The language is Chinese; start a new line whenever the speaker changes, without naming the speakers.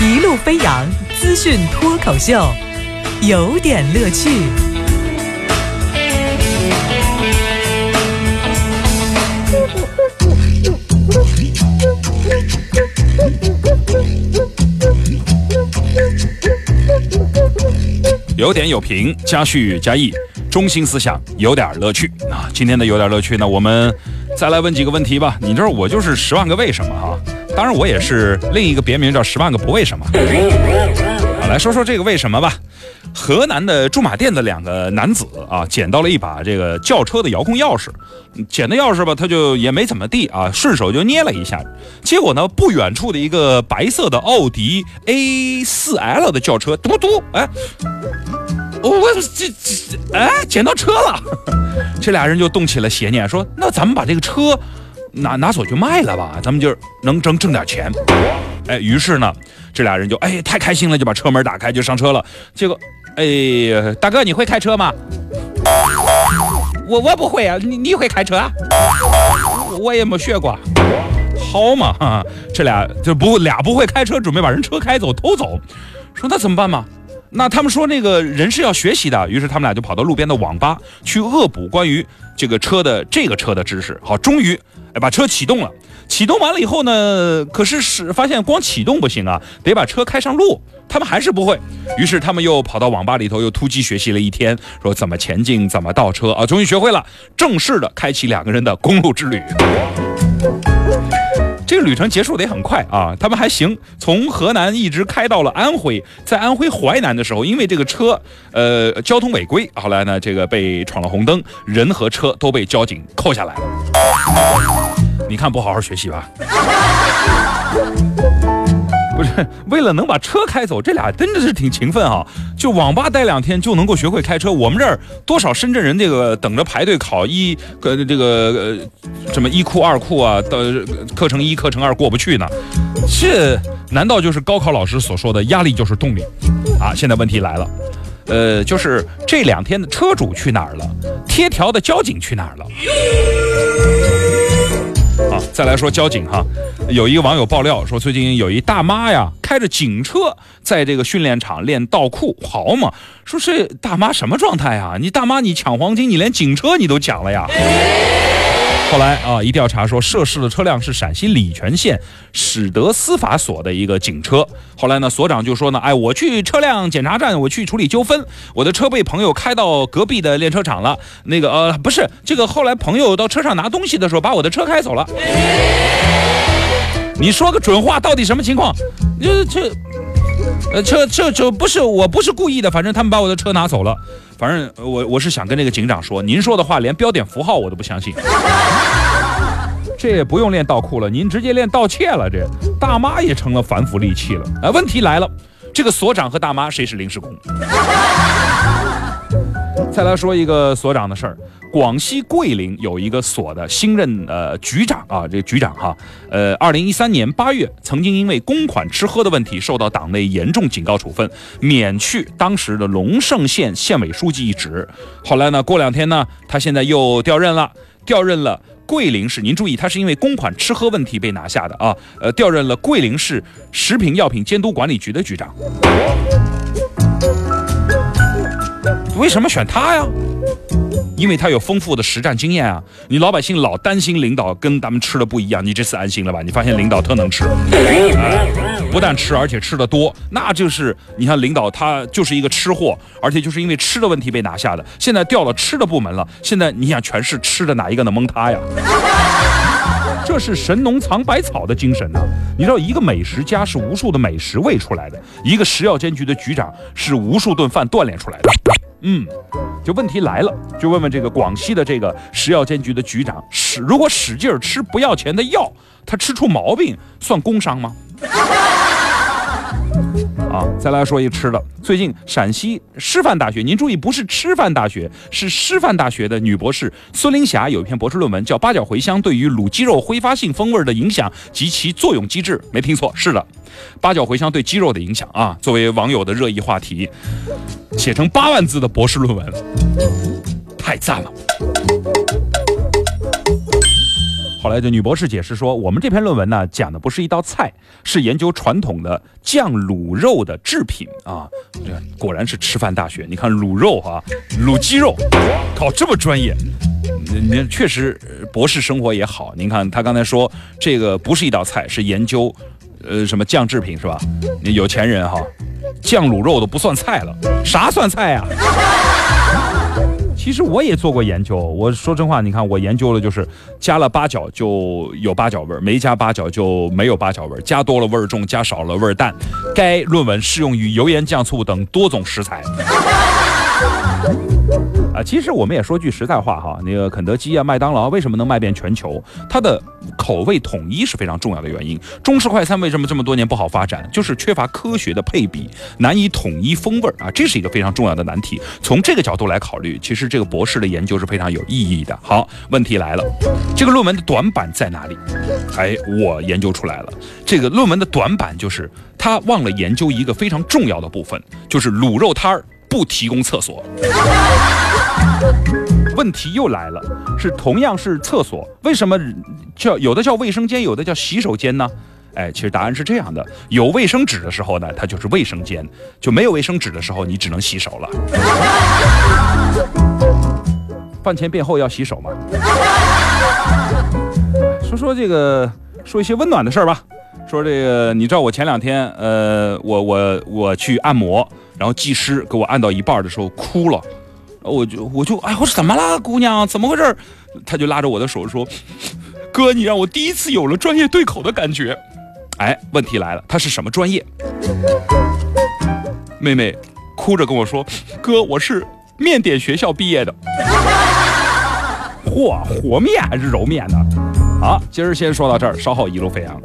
一路飞扬资讯脱口秀，有点乐趣。
有点有评，加叙加意，中心思想有点乐趣啊！今天的有点乐趣呢，我们再来问几个问题吧。你知道我就是十万个为什么哈？当然我也是另一个别名叫十万个不为什么。好，来说说这个为什么吧。河南的驻马店的两个男子啊，捡到了一把这个轿车的遥控钥匙，捡的钥匙吧，他就也没怎么地啊，顺手就捏了一下，结果呢，不远处的一个白色的奥迪 A4L 的轿车，嘟嘟，哎，我我这这哎，捡到车了，这俩人就动起了邪念，说那咱们把这个车拿拿走去卖了吧，咱们就能挣挣点钱。哎，于是呢，这俩人就哎太开心了，就把车门打开就上车了，结果。哎呀，大哥，你会开车吗？我我不会啊，你你会开车？我也没学过。好嘛，这俩就不俩不会开车，准备把人车开走偷走。说那怎么办嘛？那他们说那个人是要学习的，于是他们俩就跑到路边的网吧去恶补关于这个车的这个车的知识。好，终于哎把车启动了。启动完了以后呢，可是是发现光启动不行啊，得把车开上路。他们还是不会，于是他们又跑到网吧里头又突击学习了一天，说怎么前进，怎么倒车啊，终于学会了，正式的开启两个人的公路之旅。这个旅程结束得很快啊，他们还行，从河南一直开到了安徽，在安徽淮南的时候，因为这个车呃交通违规，后来呢这个被闯了红灯，人和车都被交警扣下来了。你看，不好好学习吧？不是为了能把车开走，这俩真的是挺勤奋啊。就网吧待两天就能够学会开车。我们这儿多少深圳人这个等着排队考一个这个呃什么一库二库啊，的课程一课程二过不去呢？这难道就是高考老师所说的压力就是动力啊？现在问题来了，呃，就是这两天的车主去哪儿了？贴条的交警去哪儿了？再来说交警哈，有一个网友爆料说，最近有一大妈呀，开着警车在这个训练场练倒库，好嘛？说是大妈什么状态啊？你大妈你抢黄金，你连警车你都抢了呀？后来啊，一调查说涉事的车辆是陕西礼泉县始德司法所的一个警车。后来呢，所长就说呢，哎，我去车辆检查站，我去处理纠纷，我的车被朋友开到隔壁的练车场了。那个呃，不是这个，后来朋友到车上拿东西的时候，把我的车开走了。你说个准话，到底什么情况？这这。呃，车这这不是我不是故意的，反正他们把我的车拿走了。反正我我是想跟那个警长说，您说的话连标点符号我都不相信。这也不用练倒库了，您直接练盗窃了。这大妈也成了反腐利器了。啊，问题来了，这个所长和大妈谁是临时工？再来说一个所长的事儿，广西桂林有一个所的新任呃局长啊，这个局长哈，呃，二零一三年八月曾经因为公款吃喝的问题受到党内严重警告处分，免去当时的龙胜县县委书记一职。后来呢，过两天呢，他现在又调任了，调任了桂林市。您注意，他是因为公款吃喝问题被拿下的啊，呃，调任了桂林市食品药品监督管理局的局长。为什么选他呀？因为他有丰富的实战经验啊！你老百姓老担心领导跟咱们吃的不一样，你这次安心了吧？你发现领导特能吃，不但吃，而且吃的多，那就是你看领导他就是一个吃货，而且就是因为吃的问题被拿下的。现在调了吃的部门了，现在你想全市吃的哪一个能蒙他呀？这是神农尝百草的精神呐！你知道，一个美食家是无数的美食喂出来的，一个食药监局的局长是无数顿饭锻炼出来的。嗯，就问题来了，就问问这个广西的这个食药监局的局长，使如果使劲吃不要钱的药，他吃出毛病算工伤吗？啊，再来说一吃的。最近陕西师范大学，您注意，不是吃饭大学，是师范大学的女博士孙林霞有一篇博士论文，叫《八角茴香对于卤鸡肉挥发性风味的影响及其作用机制》。没听错，是的，八角茴香对鸡肉的影响啊，作为网友的热议话题，写成八万字的博士论文，太赞了。后来这女博士解释说，我们这篇论文呢讲的不是一道菜，是研究传统的酱卤肉的制品啊。这果然是吃饭大学，你看卤肉啊，卤鸡肉，靠这么专业。您确实博士生活也好。您看他刚才说这个不是一道菜，是研究呃什么酱制品是吧？有钱人哈，酱卤肉都不算菜了，啥算菜呀？其实我也做过研究，我说真话，你看我研究了就是加了八角就有八角味儿，没加八角就没有八角味儿，加多了味儿重，加少了味儿淡。该论文适用于油盐酱醋等多种食材。啊，其实我们也说句实在话哈，那个肯德基啊、麦当劳为什么能卖遍全球？它的口味统一是非常重要的原因。中式快餐为什么这么多年不好发展？就是缺乏科学的配比，难以统一风味儿啊，这是一个非常重要的难题。从这个角度来考虑，其实这个博士的研究是非常有意义的。好，问题来了，这个论文的短板在哪里？哎，我研究出来了，这个论文的短板就是他忘了研究一个非常重要的部分，就是卤肉摊儿不提供厕所。问题又来了，是同样是厕所，为什么叫有的叫卫生间，有的叫洗手间呢？哎，其实答案是这样的：有卫生纸的时候呢，它就是卫生间；就没有卫生纸的时候，你只能洗手了。饭前便后要洗手嘛。说说这个，说一些温暖的事儿吧。说这个，你知道我前两天，呃，我我我去按摩，然后技师给我按到一半的时候哭了。我就我就哎，我说怎么了，姑娘，怎么回事？他就拉着我的手说：“ 哥，你让我第一次有了专业对口的感觉。”哎，问题来了，他是什么专业？妹妹哭着跟我说：“哥，我是面点学校毕业的。”嚯，和面还是揉面呢？好，今儿先说到这儿，稍后一路飞扬。